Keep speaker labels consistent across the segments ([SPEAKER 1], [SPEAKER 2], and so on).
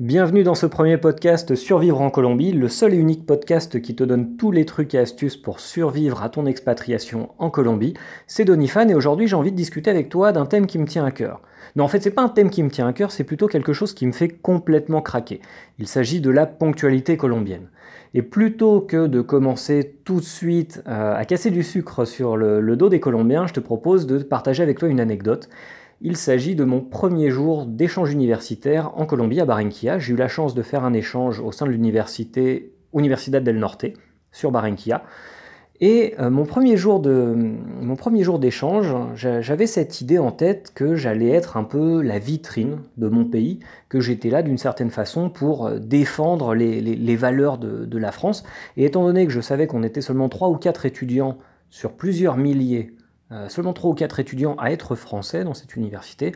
[SPEAKER 1] Bienvenue dans ce premier podcast Survivre en Colombie, le seul et unique podcast qui te donne tous les trucs et astuces pour survivre à ton expatriation en Colombie. C'est Donifan et aujourd'hui j'ai envie de discuter avec toi d'un thème qui me tient à cœur. Non, en fait, c'est pas un thème qui me tient à cœur, c'est plutôt quelque chose qui me fait complètement craquer. Il s'agit de la ponctualité colombienne. Et plutôt que de commencer tout de suite euh, à casser du sucre sur le dos des Colombiens, je te propose de partager avec toi une anecdote. Il s'agit de mon premier jour d'échange universitaire en Colombie, à Barranquilla. J'ai eu la chance de faire un échange au sein de l'université Universidad del Norte, sur Barranquilla. Et euh, mon premier jour de mon premier jour d'échange, j'avais cette idée en tête que j'allais être un peu la vitrine de mon pays, que j'étais là d'une certaine façon pour euh, défendre les, valeurs de, de, la France. Et étant donné que je savais qu'on était seulement trois ou quatre étudiants sur plusieurs milliers seulement 3 ou 4 étudiants à être français dans cette université,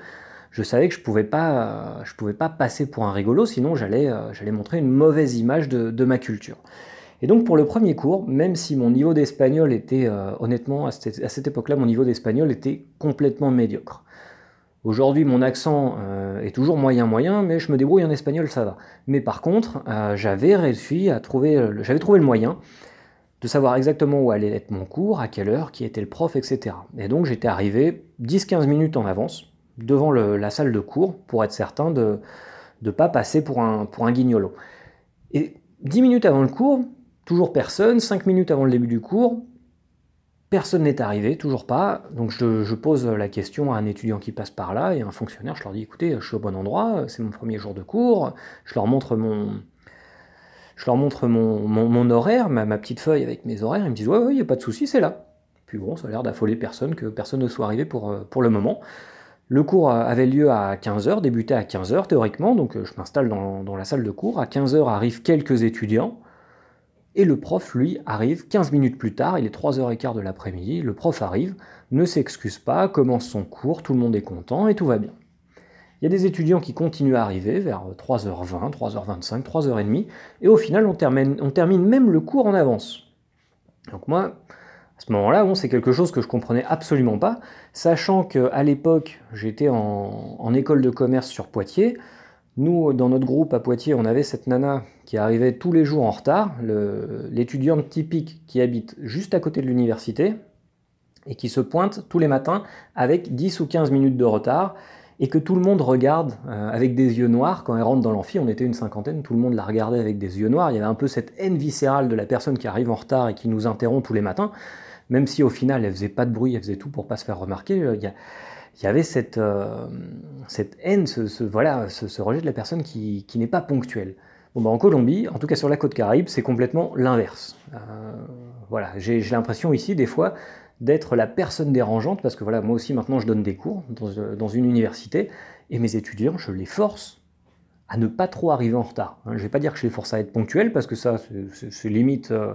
[SPEAKER 1] je savais que je ne pouvais, pas, pouvais pas passer pour un rigolo, sinon j'allais euh, montrer une mauvaise image de, ma culture. Et donc pour le premier cours, même si mon niveau d'espagnol était, euh, honnêtement, à cette, époque-là, mon niveau d'espagnol était complètement médiocre. Aujourd'hui, mon accent est toujours moyen-moyen, mais je me débrouille en espagnol, ça va. Mais par contre, j'avais réussi à trouver, le moyen de savoir exactement où allait être mon cours, à quelle heure, qui était le prof, etc. Et donc j'étais arrivé 10-15 minutes en avance devant la salle de cours pour être certain de ne pas passer pour un, guignolo. Et 10 minutes avant le cours, toujours personne, 5 minutes avant le début du cours, personne n'est arrivé, toujours pas. Donc je, je, pose la question à un étudiant qui passe par là et à un fonctionnaire, je leur dis écoutez, je suis au bon endroit, c'est mon premier jour de cours, je leur montre mon, je leur montre mon, horaire, ma, petite feuille avec mes horaires, ils me disent ouais, il n'y a pas de souci, c'est là. Puis bon, ça a l'air d'affoler personne, que personne ne soit arrivé pour, euh, le moment. Le cours avait lieu à 15h, débutait à 15h théoriquement, donc euh, je m'installe dans, la salle de cours. À 15h arrivent quelques étudiants, et le prof, lui, arrive 15 minutes plus tard, il est 3h15 de l'après-midi, le prof arrive, ne s'excuse pas, commence son cours, tout le monde est content et tout va bien. Il y a des étudiants qui continuent à arriver vers 3h20, 3h25, 3h30, et au final, on termine, même le cours en avance. Donc moi, à ce moment-là, c'est quelque chose que je comprenais absolument pas, sachant qu'à l'époque, j'étais en, école de commerce sur Poitiers. Nous, dans notre groupe à Poitiers, on avait cette nana qui arrivait tous les jours en retard, l'étudiante typique qui habite juste à côté de l'université et qui se pointe tous les matins avec 10 ou 15 minutes de retard et que tout le monde regarde euh, avec des yeux noirs. Quand elle rentre dans l'amphi, on était une cinquantaine, tout le monde la regardait avec des yeux noirs. Il y avait un peu cette haine viscérale de la personne qui arrive en retard et qui nous interrompt tous les matins, même si au final elle faisait pas de bruit, elle faisait tout pour pas se faire remarquer. Euh, il y, avait cette, euh, cette haine, ce, voilà, ce, rejet de la personne qui, qui n'est pas ponctuelle. Bon, bah, en Colombie, en tout cas sur la côte Caraïbe, c'est complètement l'inverse. voilà, j'ai l'impression ici, des fois, d'être la personne dérangeante, parce que voilà, moi aussi maintenant je donne des cours dans, une université, et mes étudiants, je les force à ne pas trop arriver en retard. Je ne vais pas dire que je les force à être ponctuels, parce que ça, c'est limite euh,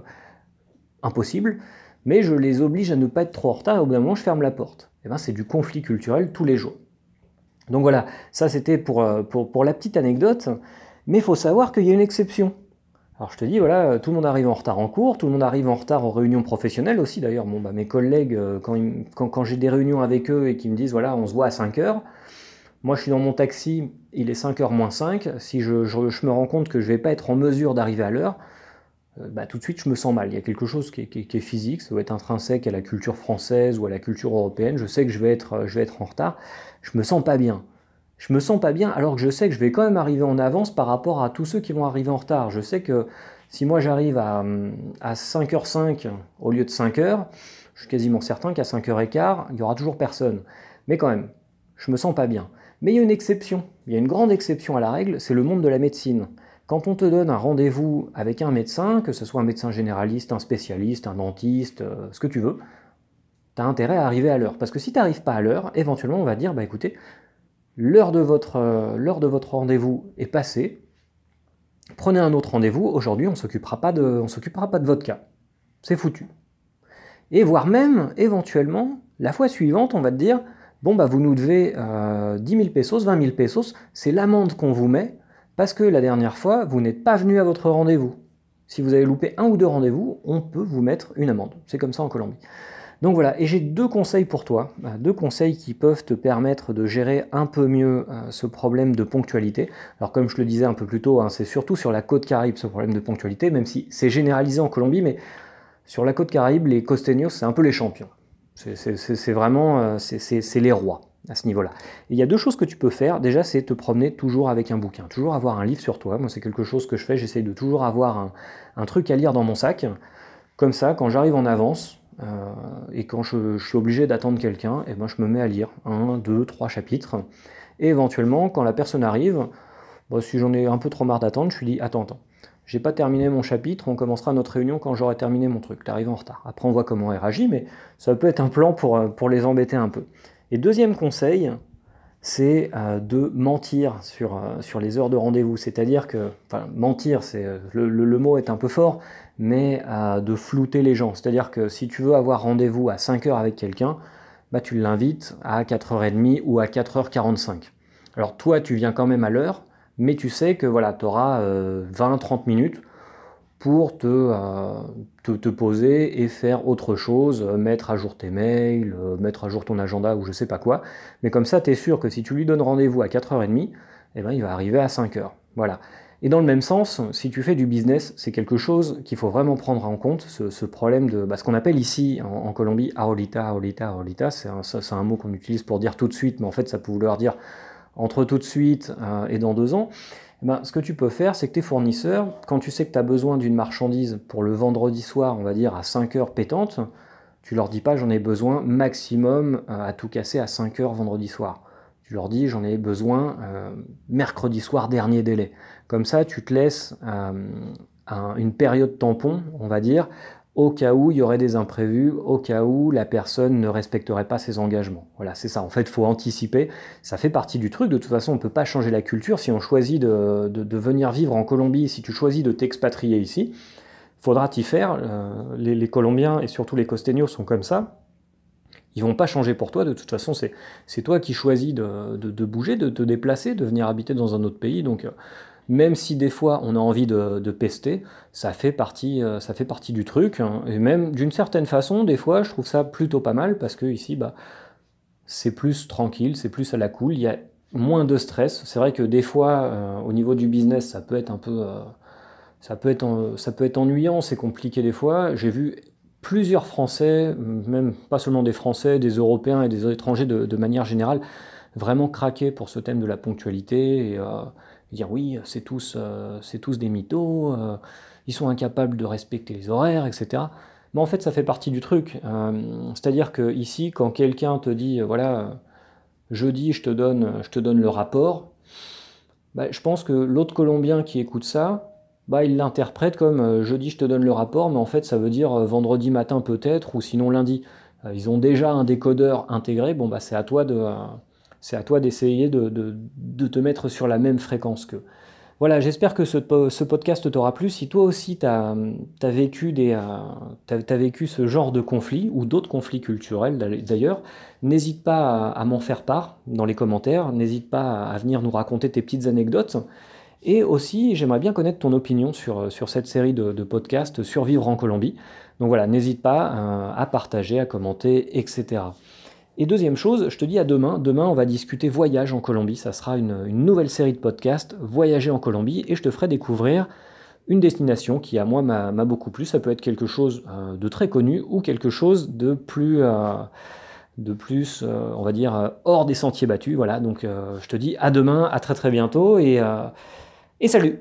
[SPEAKER 1] impossible, mais je les oblige à ne pas être trop en retard, et au bout d'un moment, je ferme la porte. Et ben, c'est du conflit culturel tous les jours. Donc voilà, ça c'était pour, euh, pour, pour la petite anecdote, mais il faut savoir qu'il y a une exception. Alors je te dis, voilà, tout le monde arrive en retard en cours, tout le monde arrive en retard aux réunions professionnelles aussi. D'ailleurs, bon, bah, mes collègues, euh, quand, j'ai des réunions avec eux et qu'ils me disent, voilà, on se voit à 5 heures, moi je suis dans mon taxi, il est 5 heures moins 5, si je, me rends compte que je ne vais pas être en mesure d'arriver à l'heure, euh, bah, tout de suite je me sens mal. Il y a quelque chose qui est, physique, ça doit être intrinsèque à la culture française ou à la culture européenne. Je sais que je vais être, je vais être en retard, je me sens pas bien je me sens pas bien alors que je sais que je vais quand même arriver en avance par rapport à tous ceux qui vont arriver en retard. Je sais que si moi j'arrive à, 5h05 au lieu de 5h, je suis quasiment certain qu'à 5h15, il y aura toujours personne. Mais quand même, je me sens pas bien. Mais il y a une exception, il y a une grande exception à la règle, c'est le monde de la médecine. Quand on te donne un rendez-vous avec un médecin, que ce soit un médecin généraliste, un spécialiste, un dentiste, euh, ce que tu veux, tu as intérêt à arriver à l'heure. Parce que si tu n'arrives pas à l'heure, éventuellement on va dire, bah écoutez, l'heure de votre, euh, l'heure de votre rendez-vous est passée, prenez un autre rendez-vous, aujourd'hui on on s'occupera pas de votre cas. C'est foutu. Et voire même, éventuellement, la fois suivante, on va te dire, bon bah vous nous devez 10 euh, 000 pesos, 20 000 pesos, c'est l'amende qu'on vous met, parce que la dernière fois, vous n'êtes pas venu à votre rendez-vous. Si vous avez loupé un ou deux rendez-vous, on peut vous mettre une amende. C'est comme ça en Colombie. Donc voilà, et j'ai deux conseils pour toi, euh, deux conseils qui peuvent te permettre de gérer un peu mieux euh, ce problème de ponctualité. Alors comme je le disais un peu plus tôt, hein, c'est surtout sur la côte caraïbe ce problème de ponctualité, même si c'est généralisé en Colombie, mais sur la côte caraïbe, les costeños, c'est un peu les champions. C'est vraiment, euh, c'est les rois à ce niveau-là. Il y a deux choses que tu peux faire. Déjà, c'est te promener toujours avec un bouquin, toujours avoir un livre sur toi. Moi, c'est quelque chose que je fais. J'essaye de toujours avoir un, truc à lire dans mon sac. Comme ça, quand j'arrive en avance, et quand je, suis obligé d'attendre quelqu'un, et eh ben je me mets à lire un, deux, trois chapitres. Et éventuellement, quand la personne arrive, bah, si j'en ai un peu trop marre d'attendre, je lui dis attends, attends, j'ai pas terminé mon chapitre, on commencera notre réunion quand j'aurai terminé mon truc. T'arrives en retard. Après, on voit comment elle réagit, mais ça peut être un plan pour, euh, pour les embêter un peu. Et deuxième conseil, c'est euh, de mentir sur, sur les heures de rendez-vous. C'est-à-dire que, enfin, mentir, c'est le, le, mot est un peu fort, mais de flouter les gens. C'est-à-dire que si tu veux avoir rendez-vous à 5h avec quelqu'un, bah, tu l'invites à 4h30 ou à 4h45. Alors toi, tu viens quand même à l'heure, mais tu sais que voilà, tu auras 20-30 minutes pour euh, te, te, poser et faire autre chose, mettre à jour tes mails, euh, mettre à jour ton agenda ou je sais pas quoi. Mais comme ça, tu es sûr que si tu lui donnes rendez-vous à 4h30, eh ben, il va arriver à 5h. Voilà. Et dans le même sens, si tu fais du business, c'est quelque chose qu'il faut vraiment prendre en compte, ce, problème de bah, ce qu'on appelle ici en, Colombie aolita, aolita, aolita, c'est un, mot qu'on utilise pour dire tout de suite, mais en fait ça peut vouloir dire entre tout de suite euh, et dans deux ans. Eh ben, ce que tu peux faire, c'est que tes fournisseurs, quand tu sais que tu as besoin d'une marchandise pour le vendredi soir, on va dire à 5 heures pétante, tu leur dis pas j'en ai besoin maximum euh, à tout casser à 5 heures vendredi soir. Tu leur dis j'en ai besoin euh, mercredi soir dernier délai. Comme ça, tu te laisses euh, une période tampon, on va dire, au cas où il y aurait des imprévus, au cas où la personne ne respecterait pas ses engagements. Voilà, c'est ça. En fait, il faut anticiper. Ça fait partie du truc. De toute façon, on ne peut pas changer la culture. Si on choisit de, venir vivre en Colombie, si tu choisis de t'expatrier ici, faudra t'y faire. Euh, les, Colombiens et surtout les Costeños sont comme ça. Ils vont pas changer pour toi, de toute façon, c'est toi qui choisis de, bouger, de te déplacer, de venir habiter dans un autre pays. Donc, euh, même si des fois on a envie de, pester, ça fait, partie, euh, ça fait partie du truc. Hein. Et même d'une certaine façon, des fois, je trouve ça plutôt pas mal parce que ici, bah, c'est plus tranquille, c'est plus à la cool, il y a moins de stress. C'est vrai que des fois, euh, au niveau du business, ça peut être un peu. ça peut, être, ça peut être ennuyant, c'est compliqué des fois. J'ai vu plusieurs Français, même pas seulement des Français, des Européens et des étrangers de, manière générale, vraiment craquer pour ce thème de la ponctualité et euh, dire oui, c'est tous, euh, c'est tous des mythos, euh, ils sont incapables de respecter les horaires, etc. Mais en fait, ça fait partie du truc. C'est-à-dire que ici, quand quelqu'un te dit voilà, jeudi, je te donne, je te donne le rapport, bah, je pense que l'autre Colombien qui écoute ça, bah, il l'interprète comme euh, jeudi je te donne le rapport, mais en fait ça veut dire euh, vendredi matin peut-être, ou sinon lundi. Euh, ils ont déjà un décodeur intégré, bon bah c'est à toi de c'est à toi d'essayer de, de, te mettre sur la même fréquence qu'eux. Voilà, j'espère que ce, podcast t'aura plu. Si toi aussi tu as, as, vécu ce genre de conflit, ou d'autres conflits culturels d'ailleurs, n'hésite pas à, m'en faire part dans les commentaires, n'hésite pas à venir nous raconter tes petites anecdotes. Et aussi, j'aimerais bien connaître ton opinion sur, euh, cette série de, podcasts Survivre en Colombie. Donc voilà, n'hésite pas euh, à partager, à commenter, etc. Et deuxième chose, je te dis à demain. Demain, on va discuter voyage en Colombie. Ça sera une, nouvelle série de podcasts, Voyager en Colombie, et je te ferai découvrir une destination qui, à moi, m'a beaucoup plu. Ça peut être quelque chose euh, de très connu ou quelque chose de plus, de plus on va dire, hors des sentiers battus. Voilà, donc je te dis à demain, à très très bientôt, et salut